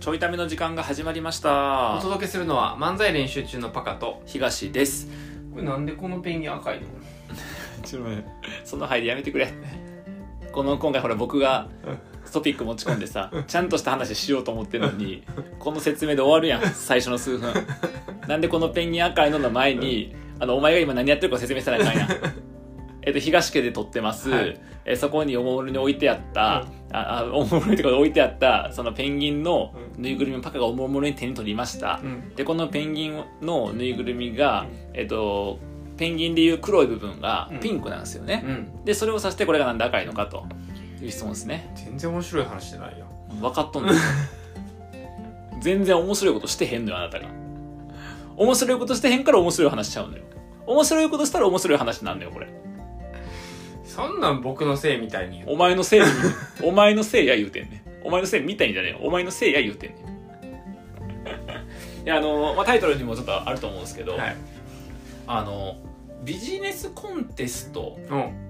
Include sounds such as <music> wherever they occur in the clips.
ちょいための時間が始まりましおた届けするのは漫才練習中のパカと東です。これなんでこのペンギン赤いの？<laughs> ちょっと待って。その入りやめてくれ。この今回ほら僕がトピック持ち込んでさちゃんとした話しようと思ってるのにこの説明で終わるやん最初の数分。<laughs> なんでこのペンギン赤いのの前にあのお前が今何やってるか説明したらあかんやんえっと東家で撮ってます、はい。えそこにおもむろに置いてあった、ああおもむろにとか置いてあったそのペンギンのぬいぐるみをパカがおもむろに手に取りました、うん。でこのペンギンのぬいぐるみが、えっと、ペンギンでいう黒い部分がうん。ピンクなんですよね、うん。でそれを指してこれがなんで赤いのかという質問ですね。全然面白い話してないよ。分かっとんの <laughs> 全然面白いことしてへんのよあなたが。面白いことしてへんから面白い話しちゃうのよ。面白いことしたら面白い話になるのよこれそんなん僕のせいみたいに言う。お前のせいに。お前のせいや言うてんねん。お前のせいみたいんじゃねえよ。お前のせいや言うてんねん。いやあの、まあ、タイトルにもちょっとあると思うんですけど、はい。あのビジネスコンテストうん。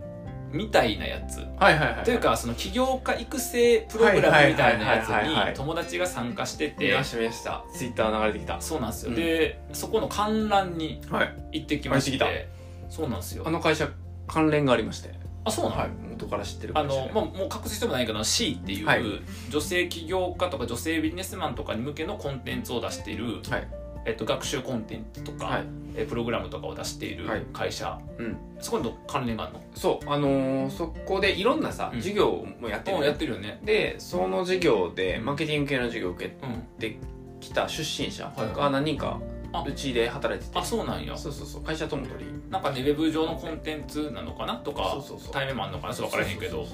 みたいなやつ。はいはいはいというかその起業家育成プログラムみたいなやつはいはいはいはいはい。に友達が参加してて。見ました見ました。ツイッター流れてきた。そうなんですよ、うん。でそこの観覧にはい。行ってきまして。行ってそうなんですよ。あの会社関連がありましてあそうなの、はい。元から知ってるあのまあ、もう隠す必要もないけど C っていう、はい。女性起業家とか女性ビジネスマンとかに向けのコンテンツを出している、はい。えっと、学習コンテンツとか、はい。えプログラムとかを出しているはい。会社、うん。そこに関連があるの？そう。あのーそこでいろんなさうん。授業もやってるうんのやってるよね。でその授業でマーケティング系の授業を受けうんてきた出身者はい。が何人かあうちで働いてて。あそうなんや。そうそうそう。会社とも取り。なんかねウェブ上のコンテンツなのかな？とか対面もあるのかな？それ分からへんけど。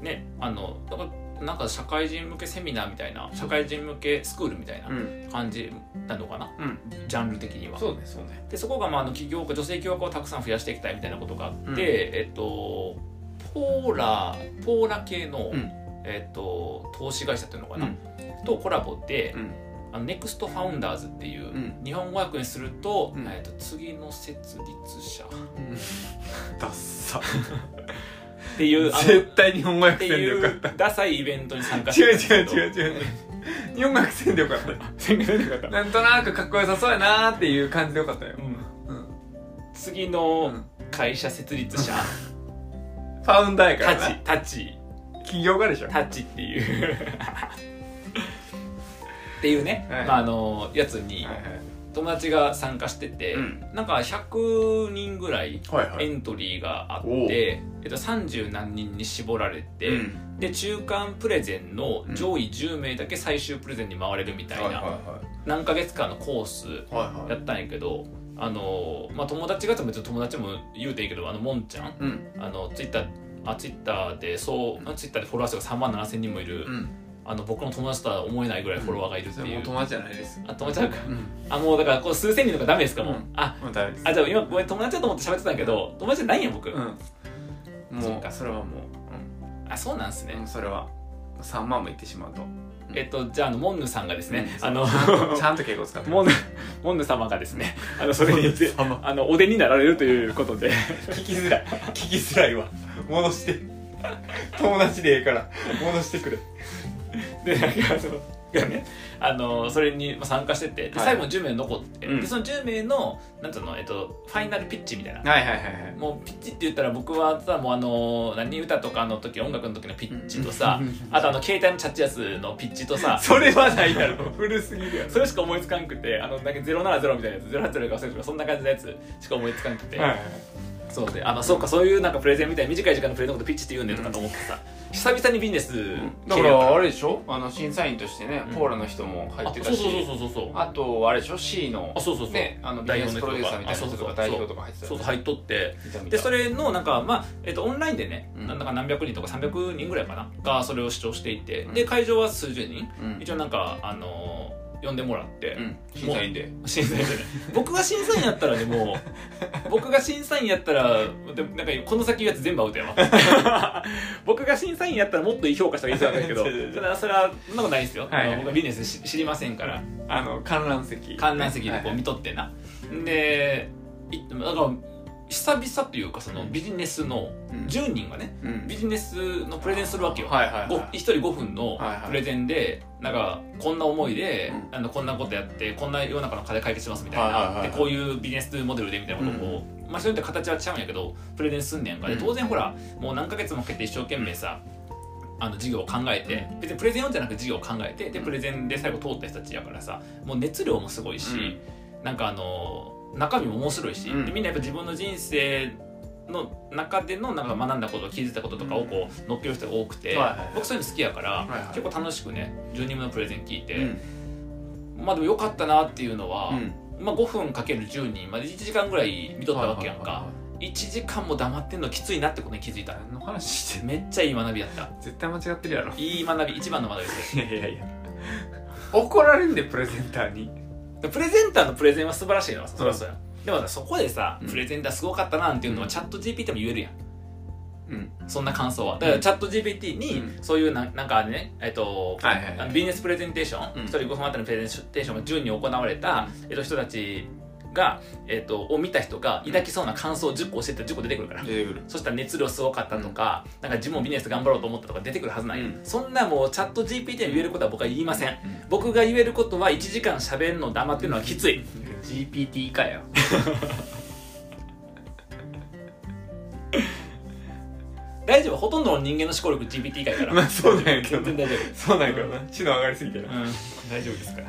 ねあのだからなんか社会人向けセミナーみたいな社会人向けスクールみたいなうん。感じなのかな、うん。ジャンル的には。そうねそうね。でそこがまああの起業家女性起業家をたくさん増やしていきたいみたいなことがあって、うん。えっとポーラポーラ系の、うん。えっと投資会社っていうのかな、うん。とコラボで、うんあの Next Founders っていう、ん。日本語訳にすると,、うん。えっと次の設立者。っダッサ。ていう絶対日本語訳せんでよかった。ダサいイベントに参加して違う違う違う違う。日本語訳せんでよかった。なかったなんとなくかっこよさそうやなーっていう感じでよかったよ。うん。うん。次うのん。会社設立者、 founder やからタチ。なタチ。起業家でしょ。タッチっていうっていうね、はい。まあ、あのやつにはい友達が参加してて、うん。なんか100人ぐらいはいはい。エントリーがあっおう。て、えっと、30何人に絞られて、うん。で中間プレゼンの上位10名だけ最終プレゼンに回れるみたいな、はいは何ヶ月間のコースいはいはい。やったんやけどあの、まあ、友達が別に友達も言うていいけどあのもんちゃんうん。あのツイッターあツイッターでそうあツイッターでフォロワー数が3万7千人もいる、うんあの僕の友達とは思えないぐらいフォロワーがいるっていう、う友達じゃないです。あ友達だか。うん。あもうだからこう数千人とかダメですかもう、うん。あもうダメですあじゃあ今ごめん友達だと思って喋ってたんやけど友達じゃないんや僕、うん。もそっか。うそれはもあそうなんですね、ううんそれは3万もいってしまうと。えっとじゃああのモンヌさんがですね、うん。あのちゃんと敬語使ってモンヌモンヌ様がですね <laughs> あのそれにモンヌ様。あのお出になられるということで。聞きづらい。聞きづらいわ。戻して。友達でええから戻してくれでなんかそのがねあのそれに参加しててではい。最後の10名残って、うん。でその10名のなんつうの、えっと、ファイナルピッチみたいな。はいはいはいはい。もうピッチって言ったら僕はさもうあの何歌とかの時音楽の時のピッチとさ、あとあの携帯のチャッチやつのピッチとさそれはないだろ <laughs> 古すぎるそれしか思いつかんくてあのなんか070みたいなやつ080か忘れるとかそんな感じのやつしか思いつかんくて、はいはいそうであのそうかそういうなんかプレゼンみたいな短い時間のプレゼンのことピッチって言うんだよとかと思ってさ、久々にビジネスだからあれでしょ？あの審査員としてね、うん。ポーラの人も入ってたし。あそうそうそうそうそう。あとあれでしょ？C のあそうそうそう。ねあのビジネスプロデューサーみたいな人とか代表とか入ってたそうそう入っとってでそれのなんかまあ、えっとオンラインでね、うん。なんだか何百人とか300人ぐらいかな？がそれを視聴していて、うん。で会場は数十人、うん。一応なんかあのー呼んでもらって、うん。審査員で。審査員で。ね <laughs> 僕が審査員やったらでも <laughs> 僕が審査員やったらでなんかこの先言うやつ全部アウトやわ。<laughs> 僕が審査員やったらもっといい評価したらいいんだけどそれはそれはそんなことないですよ、はい。あの僕はビジネスし知りませんから。あの観覧席。観覧席でこうはい。見とってな、でいだから久々というかそのビジネスのうん。10人がねうん。ビジネスのプレゼンするわけよ、はいはいごはい。1人5分のプレゼンでなんかこんな思いで、うあのこんなことやってこんな世の中の課題解決しますみたいな、はいはいはいはい。でこういうビジネスモデルでみたいなことを、まあそれって形は違うんやけどプレゼンすんねやんか。でうん。当然ほらもう何ヶ月もかけて一生懸命さあの授業を考えて別にプレゼン用じゃなくて授業を考えてでプレゼンで最後通った人たちやからさもう熱量もすごいし、なんかあの中身も面白いし、うん。でみんなやっぱ自分の人生の中でのなんか学んだこと気づいたこととかをこう乗っける人が多くて、僕そういうの好きやから、結構楽しくね10人分のプレゼン聞いて、うん。まあでもよかったなっていうのは、うん。まあ、5分かける10人まで1時間ぐらい見とったわけやんか、はいはいはい1時間も黙ってんのきついなってことに気づいた。何の話してんめっちゃいい学びやった。絶対間違ってるやろ。いい学び一番の学びです。いやいやいや。怒られんでプレゼンターに。でプレゼンターのプレゼンは素晴らしいのはそりゃそうや、でもさそこでさ、うん。プレゼンターすごかったなっていうのはうん。チャット GPT も言えるやん。うん。そんな感想は。だからチャット GPT にうん。そういうななんかねえっとはいはいビジネスプレゼンテーション、うん。1人5分あたりのプレゼンテーションが10人行われた、えっと、人たちが、えっと、を見た人が抱きそうな感想を10個教えて10個出てくるから、出てくる。そしたら熱量すごかったとか、なんか自分もビジネス頑張ろうと思ったとか出てくるはずない、うん。そんなもうチャット GPT に言えることは僕は言いません。うん。僕が言えることは1時間喋るの黙ってるのはきつい。GPT かよ。<laughs> 大丈夫？ほとんどの人間の思考力 GPT 以下やから。まあそうなんやけど全然大丈そうなんやけどな。知能上がりすぎてな。夫うん。大丈夫ですから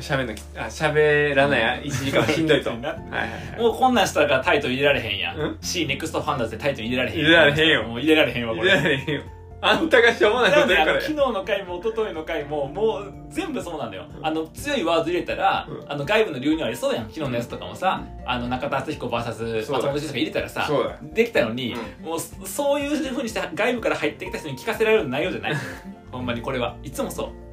喋るのきあ喋らない1時間はしんどいと。<laughs> はいなはいはいもうこんなんしたらタイトル入れられへんやん、うん。C Next Founders でタイトル入れられへん入れられへんよ。もう入れられへんわこれ。入れられへんよ。あんたがしょうもないこと言うから昨日の回も一昨日の回ももう全部そうなんだよ。あの強いワード入れたら、うん。あの外部の流入ありそうやん。昨日のやつとかもさ、あの中田敦彦 VS 松本人志が入れたらさできたのに、うもうそそういうふうにして外部から入ってきた人に聞かせられる内容じゃない。<laughs> ほんまにこれは。いつもそう。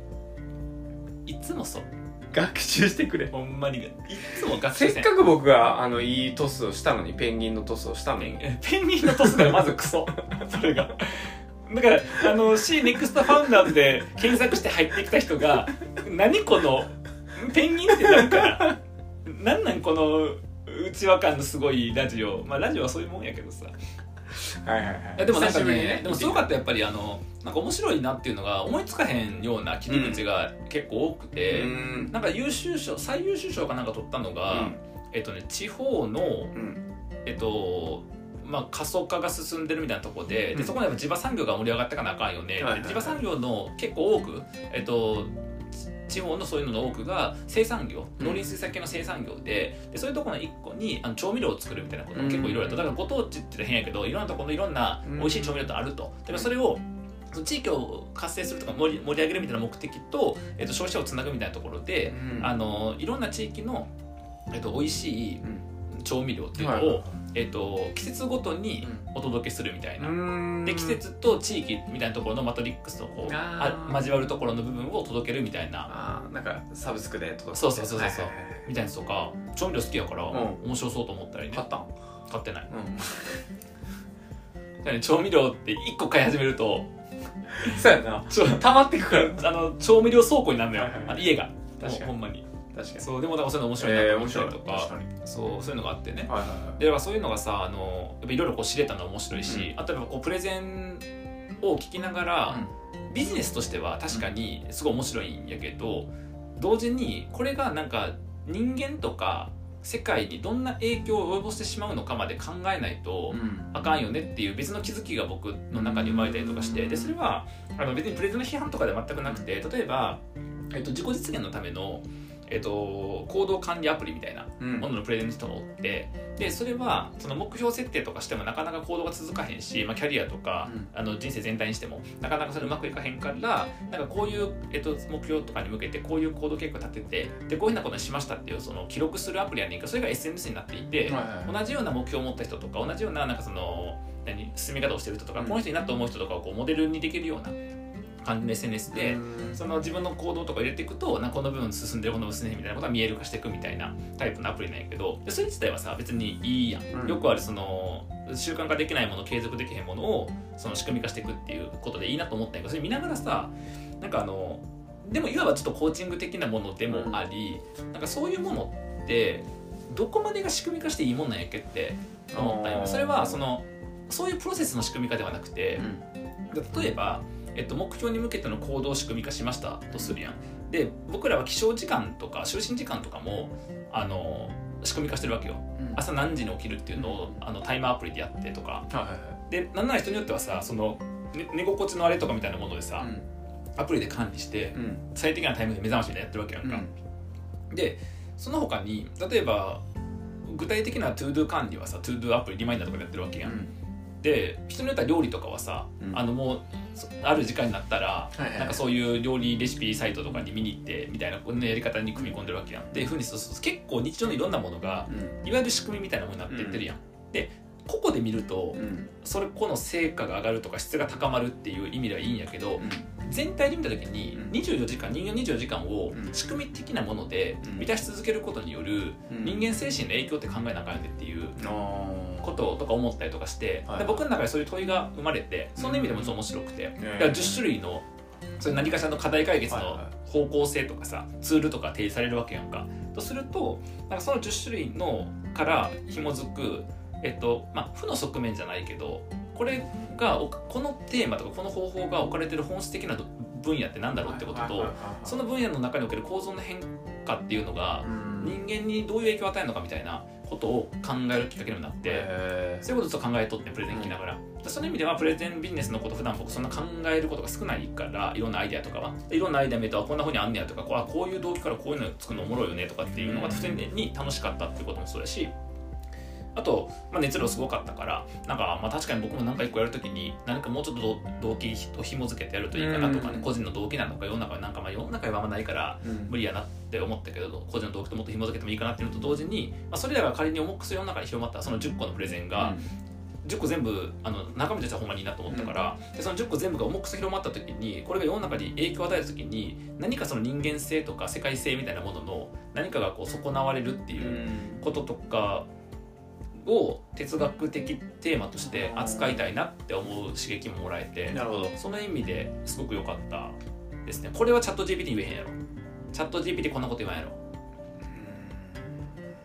いつもそう学習してくれ。ほんまにいつも学せ習せん。っかく僕があのいいトスをしたのにペンギンのトスをしたのに。ペンペンギンのトスがまずクソ。<laughs> それが。だからあの C Next Founders で検索して入ってきた人が何このペンギンってなんかなんなんこの内輪感のすごいラジオ。まあラジオはそういうもんやけどさはいはいはい。いやでもなんか久しぶりにね。でもすごかったやっぱりあのなんか面白いなっていうのが思いつかへんような切り口が結構多くて、うん。なんか優秀賞最優秀賞かなんか取ったのが、えっとね地方のうん。えっとまあ、過疎化が進んでるみたいなところで,、うん。でそこでやっぱ地場産業が盛り上がってかなあかんよね、はいはいはい。で地場産業の結構多く、えっと、地方のそういうのの多くが生産業うん農林水産系の生産業ででそういうところの一個にあの調味料を作るみたいなことも結構いろいろとだからご当地って変やけどいろんなところのいろんなうん。美味しい調味料ってあると。でもそれを地域を活性するとか盛り盛り上げるみたいな目的と、えっと、消費者をつなぐみたいなところで、うん。あのいろんな地域の、えっと、美味しいうん。調味料っていうのを、はいはいえっと季節ごとにお届けするみたいな、うん。で季節と地域みたいなところのマトリックスとこうあ交わるところの部分を届けるみたいな。あーなんかサブスクで届くそうそうそうそうそう。はいみたいなやつとか調味料好きやから、ん。面白そうと思ったりね。買ったん？買ってない。うん。ね調味料って1個買い始めると <laughs> そうやな。ちょ溜まってくからあの調味料倉庫になるのよ、はいはい家が。確かに。ほんまに確かに。そうでもだからそういうの面白いなと思ったりとか,、確かに。そうそういうのがあってね。はいはいはい。でだからそういうのがさあのやっぱいろいろこう知れたのは面白いし、うんあとやっぱこうプレゼンを聞きながら、ビジネスとしては確かにすごい面白いんやけど同時にこれがなんか人間とか世界にどんな影響を及ぼしてしまうのかまで考えないとうん。あかんよねっていう別の気づきが僕の中に生まれたりとかしてでそれはあの別にプレゼンの批判とかでは全くなくて例えば、えっと、自己実現のための、えっと、行動管理アプリみたいなうん。もののプレゼンの人がおってでそれはその目標設定とかしてもなかなか行動が続かへんし、まあ、キャリアとか、うん。あの人生全体にしてもなかなかそれうまくいかへんからなんかこういう、えっと、目標とかに向けてこういう行動計画立ててでこういうふうなことにしましたっていうその記録するアプリやねんけどそれが SNS になっていて、はいはい。同じような目標を持った人とか同じようななんかその何進み方をしてる人とか、うん。この人になって思う人とかをこうモデルにできるような感じの SNS で。うん。その自分の行動とか入れていくとなこの部分進んでるこの部分進んでるみたいなことが見える化していくみたいなタイプのアプリなんやけどでそれ自体はさ別にいいやん、うん。よくあるその習慣化できないもの継続できへんものをその仕組み化していくっていうことでいいなと思ったんやけどそれ見ながらさなんかあのでもいわばちょっとコーチング的なものでもあり、なんかそういうものってどこまでが仕組み化していいもんなんやっけって思ったよねそれはそのそういうプロセスの仕組み化ではなくて、例えば、えっと、目標に向けての行動を仕組み化しましたとするやん。で僕らは起床時間とか就寝時間とかもあの仕組み化してるわけよ。うん。朝何時に起きるっていうのをあのタイマーアプリでやってとか。はいはいはい。でなんなら人によってはさその、ね寝心地のあれとかみたいなものでさ、アプリで管理してうん。最適なタイミングで目覚ましみたいなやってるわけやんか、でその他に例えば具体的な ToDo 管理はさ ToDo アプリリマインダーとかでやってるわけやん、で人によっては料理とかはさ、うん。あのもうそある時間になったら、なんかそういう料理レシピサイトとかに見に行ってみたいなこんなやり方に組み込んでるわけやん。でいうふうにそうそう結構日常のいろんなものがいわゆる仕組みみたいなものになっていってるやん、で個々で見るとうん。それこの成果が上がるとか質が高まるっていう意味ではいいんやけど、全体で見た時にうん。24時間人間24時間をうん。仕組み的なものでうん。満たし続けることによるうん。人間精神の影響って考えなあかんよねっていうあこととか思ったりとかして、はいで僕の中でそういう問いが生まれてその意味でも面白くて、ー。だから10種類のそれ何かしらの課題解決の方向性とかさツールとか提示されるわけやんか。とするとなんかその10種類のから紐づくえっとまあ負の側面じゃないけどこれがおこのテーマとかこの方法が置かれてる本質的な分野ってなんだろうってこととその分野の中における構造の変化っていうのが人間にどういう影響を与えるのかみたいなことを考えるきっかけにもなってへそういうことを考えとってプレゼン聞きながら、その意味ではプレゼンビジネスのこと普段僕そんな考えることが少ないからいろんなアイデアとかはいろんなアイデア見るとあこんなふうにあんねやとかこういう動機からこういうの作るのおもろいよねとかっていうのが普通に楽しかったっていうこともそうだしあと、まあ、熱量すごかったからなんか、まあ、確かに僕も何か一個やるときに何かもうちょっと動機と紐付けてやるといいかなとかね、うん。個人の動機なのか世の中はなんかまあ世の中はあんまないからうん。無理やなって思ったけど個人の動機ともっと紐付けてもいいかなっていうのと同時に、まあ、それらが仮に重く世の中に広まったその10個のプレゼンが、10個全部あの中身としてはほんまにいいなと思ったから、でその10個全部が重くそ広まった時にこれが世の中に影響を与えた時に何かその人間性とか世界性みたいなものの何かがこう損なわれるっていうこととかを哲学的テーマとして扱いたいなって思う刺激ももらえてなるほど。その意味ですごく良かったですね。これはチャット GPT 言えへんやろ。チャット GPT こんなこと言わんやろ。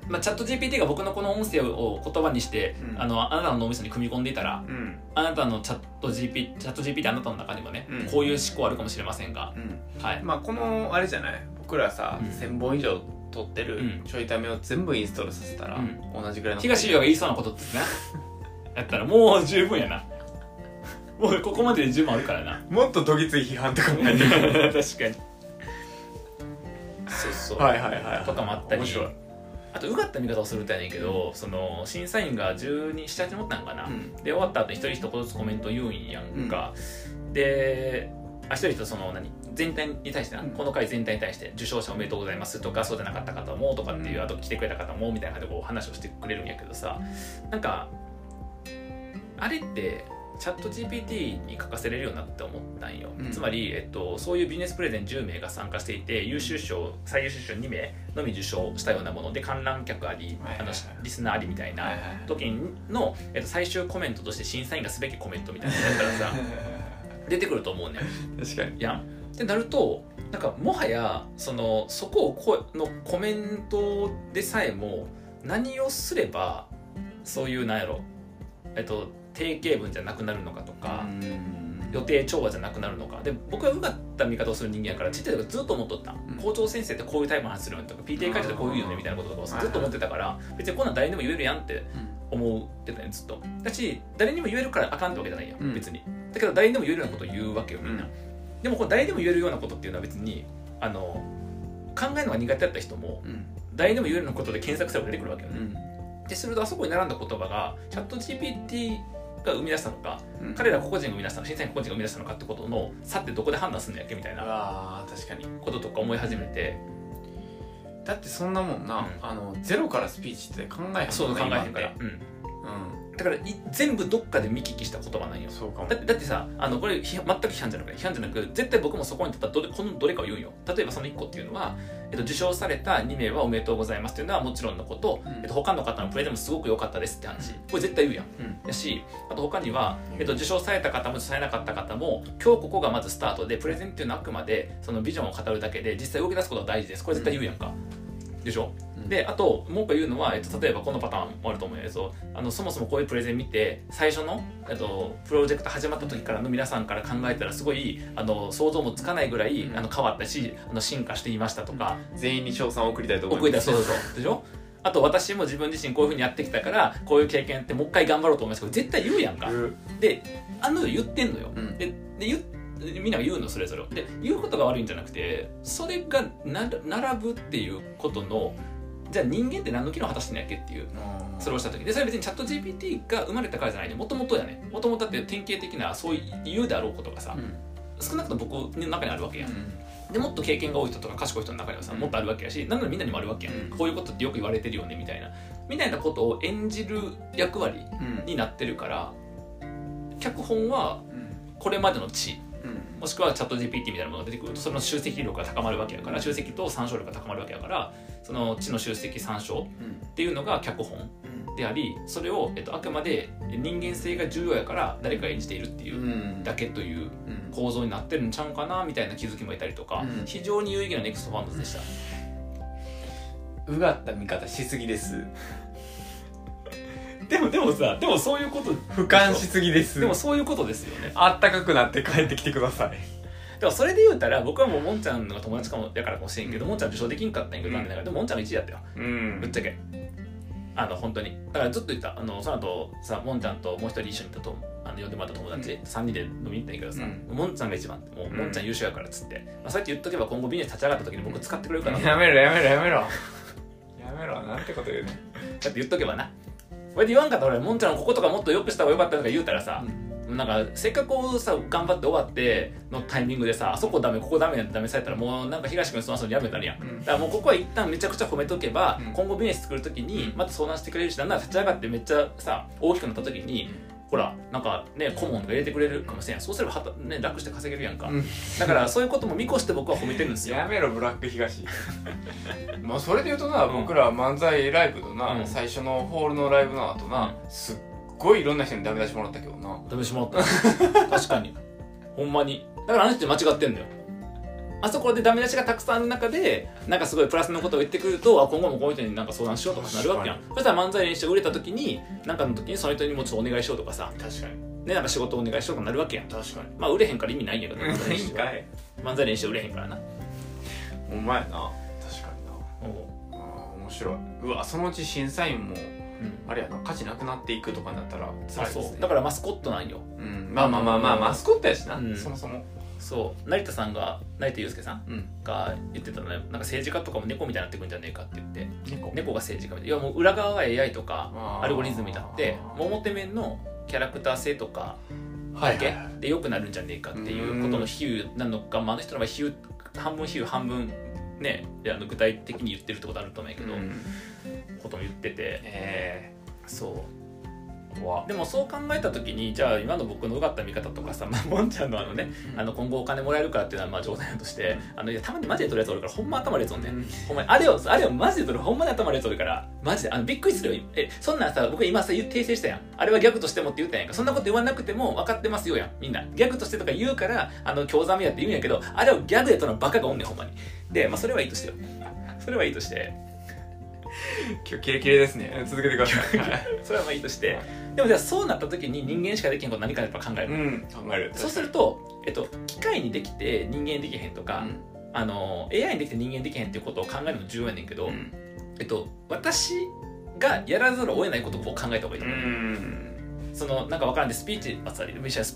まあ、チャット GPT が僕のこの音声を言葉にして、うん。あのあなたの脳みそに組み込んでいたらうん。あなたのチャット GPT チャット GPT あなたの中にもね、うん。こういう思考あるかもしれませんが、うん。はい、まあこのあれじゃない？僕らさ、うん。1000本以上撮ってるうん。ちょいためを全部インストールさせたら、うん。同じぐらいの東洋が言いそうなことってな。<laughs> やったらもう十分やな。もうここまでで十分あるからな。もっとどぎつい批判とかも確入かってに。そうそう、はいはいはいとかもあったり。面白い、あとうがった見方をするとやねんけど、その審査員が1278人持ったんかな、うん。で終わった後に一人一言ずつコメント言うんやんか、であ一人一人その何？全体に対してな、うん。この回全体に対して受賞者おめでとうございますとかそうじゃなかった方もとかっていう、うん。あと来てくれた方もみたいな感じでこう話をしてくれるんやけどさなんかあれってチャット GPT に書かせれるようになって思ったんよ、うん。つまり、えっと、そういうビジネスプレゼン10名が参加していて優秀賞最優秀賞2名のみ受賞したようなもので観覧客あり、あのリスナーありみたいな時の、えっと、最終コメントとして審査員がすべきコメントみたいなのやったらさ <laughs> 出てくると思うねん。確かに。やんってなるとなんかもはやそのそこをこのコメントでさえも何をすればそういうなんやろえっと定型文じゃなくなるのかとか、予定調和じゃなくなるのか。で僕はうがった見方をする人間やからちっちゃい時ずっと思っとった、ん。校長先生ってこういうタイプの話するよねとか PTA 会長ってこういうよねみたいなこととかをずっと思ってたから別にこんなん誰にも言えるやんって思ってたねずっと。だし誰にも言えるからあかんってわけじゃないやん、うん。別に。だけど誰にでも言えるようなことを言うわけよみんな、うんでもこれ誰でも言えるようなことっていうのは別にあの考えるのが苦手だった人もうん。誰にでも言えるようなことで検索すれば出てくるわけよね、うん。でするとあそこに並んだ言葉がチャット GPT が生み出したのかうん。彼ら個々人が生み出したの審査員個々人が生み出したのかってことの差ってどこで判断するんだっけみたいうな確かに。こととか思い始めて。だってそんなもんな、うん。あのゼロからスピーチって考えへんもんねそう考えへんから、うん、うんだからい全部どっかで見聞きした言葉なんよ。そうかも。だってだってさあのこれ全く批判じゃなくて批判じゃなく絶対僕もそこに立ったらどれこのどれかを言うんよ。例えばその1個っていうのは、えっと、受賞された2名はおめでとうございますっていうのはもちろんのこと、うん。えっと、他の方のプレゼンもすごく良かったですって話。これ絶対言うやん。うん。やしあと他には、えっと、受賞された方も受賞されなかった方も今日ここがまずスタートでプレゼンっていうのはあくまでそのビジョンを語るだけで実際動き出すことは大事です。これ絶対言うやんか、でしょ、うん。であともう一個言うのは、えっと、例えばこのパターンもあると思うんやけどあのそもそもこういうプレゼン見て最初の、えっと、プロジェクト始まった時からの皆さんから考えたらすごいあの想像もつかないぐらい、うん。あの変わったしあの進化していましたとか、全員に賞賛を送りたいと思います。送りたいそうそう。そ <laughs> うでしょ？あと私も自分自身こういうふうにやってきたからこういう経験ってもう一回頑張ろうと思いますけど絶対言うやんか。う。んであの言ってんのよ、うん。でで言っみんなが言うのそれぞれで言うことが悪いんじゃなくてそれがな並ぶっていうことのじゃあ人間って何の機能を果たしてんやっけっていうそれをした時。でそれは別にチャット GPT が生まれたからじゃないね。もともとやねもともとだって典型的なそういう言うであろうことがさ、うん。少なくとも僕の中にあるわけやん、うんでもっと経験が多い人とか賢い人の中にはさ、うん。もっとあるわけやしならみんなにもあるわけやん、うん。こういうことってよく言われてるよねみたいな。みたいなことを演じる役割うんになってるから脚本はこれまでの知うんもしくはチャット GPT みたいなものが出てくるとその集積力が高まるわけやから集積と参照力が高まるわけやからその知の集積参照っていうのが脚本でありそれを、えっと、あくまで人間性が重要やから誰かが演じているっていううん。だけといううん。構造になってるんちゃうかなみたいな気づきも得たりとか、うん。非常に有意義なネクストファンドズでした。うがった見方しすぎですでもでもさでもそういうこと俯瞰しすぎです。でもそういうことですよね。あったかくなって帰ってきてください。でもそれで言うたら僕はもうもんちゃんの友達かもやからかもしれんけど、もんちゃん受賞できんかったんやけど、うん。でももんちゃんが1位やったよ。うん。ぶっちゃけ。あの本当に。だからずっと言ったあのその後さもんちゃんともう一人一緒にいたとあの呼んでもらった友達、3人で飲みに行ったんやけどさ、うん。もんちゃんが一番もう、うん。もんちゃん優秀やからっつって、まあ、そうやって言っとけば今後ビジネス立ち上がった時に僕使ってくれるからやめろやめろやめろ。やめろなんてこと言うね。だって言っとけばなこれで言わんかったら俺もんちゃんのこことかもっと良くした方がよかったとか言うたらさ、なんかせっかくさ頑張って終わってのタイミングでさあそこダメここダメってダメされたらもうなんか東君その遊びやめたらやん。うん。だからもうここは一旦めちゃくちゃ褒めとけば、うん。今後ビジネス作る時にうん。また相談してくれるしなんなら立ち上がってめっちゃさ大きくなった時にほらなんかね顧問とか入れてくれるかもしれんそうすればはた、ね、楽して稼げるやんか、うん。だからそういうことも見越して僕は褒めてるんですよ。やめろブラック東。<laughs> まあそれで言うとな、うん。僕ら漫才ライブのな、うん。最初のホールのライブの後な、すっごいいろんな人にダメ出しもらったけどな。ダメしまった。確かに。<laughs> ほんまに。だからあの人間違ってんだよあそこでダメ出しがたくさんある中でなんかすごいプラスのことを言ってくるとあ今後もこの人になんか相談しようとかなるわけやん。そしたら漫才練習売れた時になんかの時にその人にもちょっとお願いしようとかさ確かに。ねなんか仕事お願いしようとかなるわけやん。確かに。まあ売れへんから意味ないんやけど漫才練習売れへんからな。お前な。確かにな。あー面白い。うわそのうち審査員もあれやな価値なくなっていくとかになったら辛いですね。そう。だからマスコットなんよ。うん、まあまあまあまあマスコットやしな、うん。そもそもそう。成田さんが成田悠介さんうん。が言ってたのね。なんか政治家とかも猫みたいになってくんじゃねえかって言って。猫。猫が政治家みたいな。いやもう裏側は AI とかアルゴリズムになって表面のキャラクター性とかだけで良くなるんじゃねえかっていうことの比喩なのか、まあ、あの人の場合比喩半分比喩半分ねあの具体的に言ってるってことあると思うんやけど、うんことも言ってて。えそうでもそう考えた時にじゃあ今の僕のうがった見方とかさ、まあ、もんちゃんのあのねあの今後お金もらえるからっていうのはまあ冗談やとしてあのいやたまにマジで取るやつおるからほんま頭悪いやつおんねん。ほん。まにあれをあれをマジで取るほんまに頭悪いやつおるからマジであのびっくりするよ。えそんなんさ僕今さ言訂正したやん。あれはギャグとしてもって言ったやんかそんなこと言わなくても分かってますよやん。みんな。ギャグとしてとか言うからあの興ざめやって言うんやけどあれをギャグで取るのバカがおんねんほんまに。でまあそれはいいとしてよ。<laughs> それはいいとして。今日キレキレですね。続けてください。<laughs> それはまあいいとしてでもじゃあそうなった時に人間しかできへんこと何かやっぱ考える、うん。考える。そうすると、えっと、機械にできて人間できへんとか、あの AI にできて人間できへんっていうことを考えるの重要やねんけど、うん。えっと、私がやらざるを得ないことを考えた方がいいとう思う、ん。そのなんかわからんでスピーチあス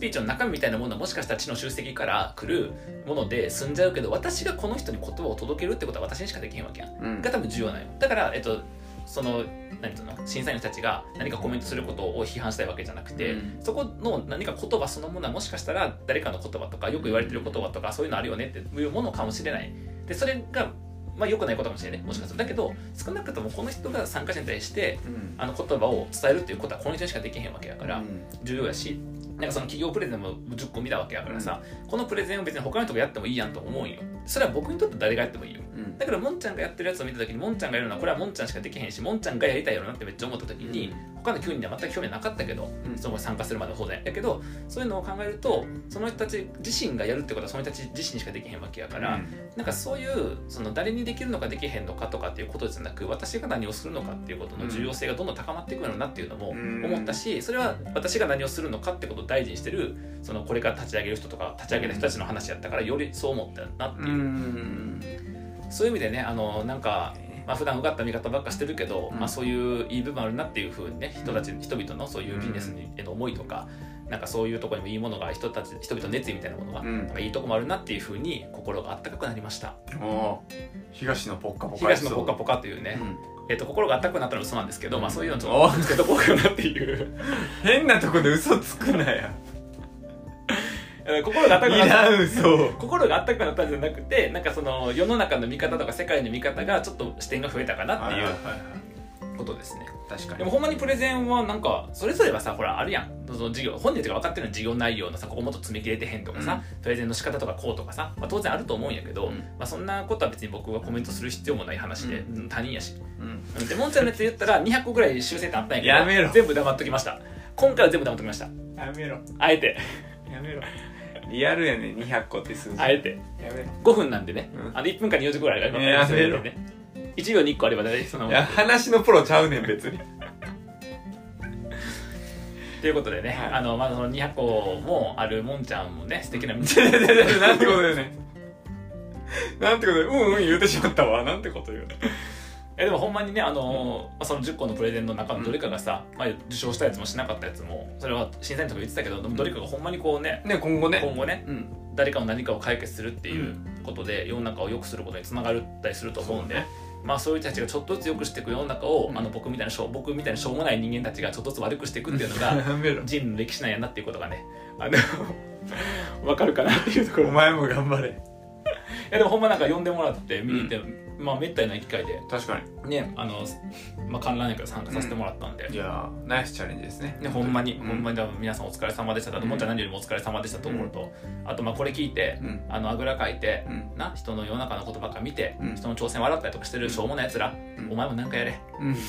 ピーチの中身みたいなものはもしかしたら知の集積から来るもので済んじゃうけど私がこの人に言葉を届けるってことは私にしかできへんわけやん。うん。が多分重要なんよ。だから、えっと、その何ていうの審査員の人たちが何かコメントすることを批判したいわけじゃなくて、うん。そこの何か言葉そのものはもしかしたら誰かの言葉とかよく言われてる言葉とかそういうのあるよねっていうものかもしれない。でそれがまあ良くないことかもしれないもしかすると。だけど少なくともこの人が参加者に対してうん。あの言葉を伝えるっていうことはこの人にしかできへんわけやから、うん。重要やしなんかその企業プレゼンも10個見たわけやからさ、このプレゼンを別に他の人がやってもいいやんと思うん。よそれは僕にとって誰がやってもいいよ。うん。だからもんちゃんがやってるやつを見た時にもんちゃんがやるのはこれはもんちゃんしかできへんしもんちゃんがやりたいよなってめっちゃ思った時に、他の9人には全く興味なかったけど、うん。その参加するまで当然やけどそういうのを考えるとその人たち自身がやるってことはその人たち自身しかできへんわけやから、なんかそういうその誰にできるのかできへんのかとかっていうことじゃなく私が何をするのかっていうことの重要性がどんどん高まっていくのなっていうのもうん思ったしそれは私が何をするのかってことを大事にしてるそのこれから立ち上げる人とか立ち上げた人たちの話やったからよりそう思ったなっていう。う、ん。そういう意味でねあのなんか。まあ普段うがった見方ばっかしてるけど、うん。まあ、そういういい部分あるなっていうふうにね人たち人々のそういうビジネスにへの思いとか、なんかそういうところにもいいものが人たち人々の熱意みたいなものが、うん。なんかいいとこもあるなっていうふうに心があったかくなりました。東のポッカポカ東のポカポカというね、うんえっと心があったかくなったら嘘なんですけど、まあ、そういうのちょおっとつけとこうかなっていう。変なとこで嘘つくなや。えー心があったかくいなった。心があったかくなったんじゃなくてなんかその世の中の見方とか世界の見方がちょっと視点が増えたかなっていうことですね。確かに。でもほんまにプレゼンはなんかそれぞれはさほらあるやん。その授業本人たちが分かってるのは授業内容のさここもっと詰め切れてへんとかさ、プレゼンの仕方とかこうとかさ、まあ、当然あると思うんやけど、うん。まあ、そんなことは別に僕がコメントする必要もない話で、う他人やし。うん。でもんちゃんのやつ言ったら200個ぐらい修正点あったんやけどやめろ。全部黙っときました。今回は全部黙っときました。やめろ。あえて。やめろ。リアルやね200個って数字。あえて。やめろ。5分なんでね、うん。あの1分間に40個ぐらいあればいややめろね1秒に1個あればねそのいや話のプロちゃうねん別に。ということでね、はい。あのまだその200個もあるもんちゃんもね素敵な <laughs> なんてこと言うね。んなんてこと言ううんうん言うてしまったわ。なんてこと言うえでもほんまにねあのーまあその10個のプレゼンの中のどれかがさ、まあ、受賞したやつもしなかったやつもそれは審査員とか言ってたけどでもどれかがほんまにこうねね今後ね。今後ねうん。誰かの何かを解決するっていうことで世の中を良くすることにつながるったりすると思うんで、まあそういう人たちがちょっとずつ良くしていく世の中を、うん。あの僕みたいなしょう僕みたいなしょうもない人間たちがちょっとずつ悪くしていくっていうのが <laughs> 人類の歴史なんやなっていうことがねあの <laughs> 分かるかなっていうところ。いお前も頑張れ。やでもほんまなんか呼んでもらって見に行って、まあめったにない機会で。確かねあの、まあ、観覧やから参加させてもらったんで、にいやーナイスチャレンジですね。ね、ほんまに、うほんまに多分皆さんお疲れ様でしたと、うん。もんちゃん何よりもお疲れ様でしたと思うと、あとまあこれ聞いて、うん。あのあぐらかいて、うん。な人の世の中のことばっか見て、うん。人の挑戦笑ったりとかしてるしょうもないやつら、うん。お前もなんかやれ。うん。<laughs>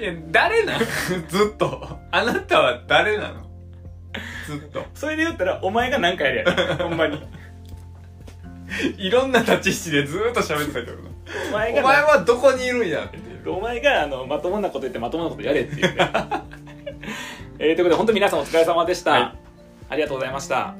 いや誰なの？<laughs> ずっと。あなたは誰なの？ずっと。それで言ったらお前がなんかやれやほんまに <laughs> いろんな立ち位置でずーっと喋ってたけどな。お前がお前はどこにいるんやってお前があのまともなこと言ってまともなことやれっていうね。<laughs> えーということで本当に皆さんお疲れ様でした、はい。ありがとうございました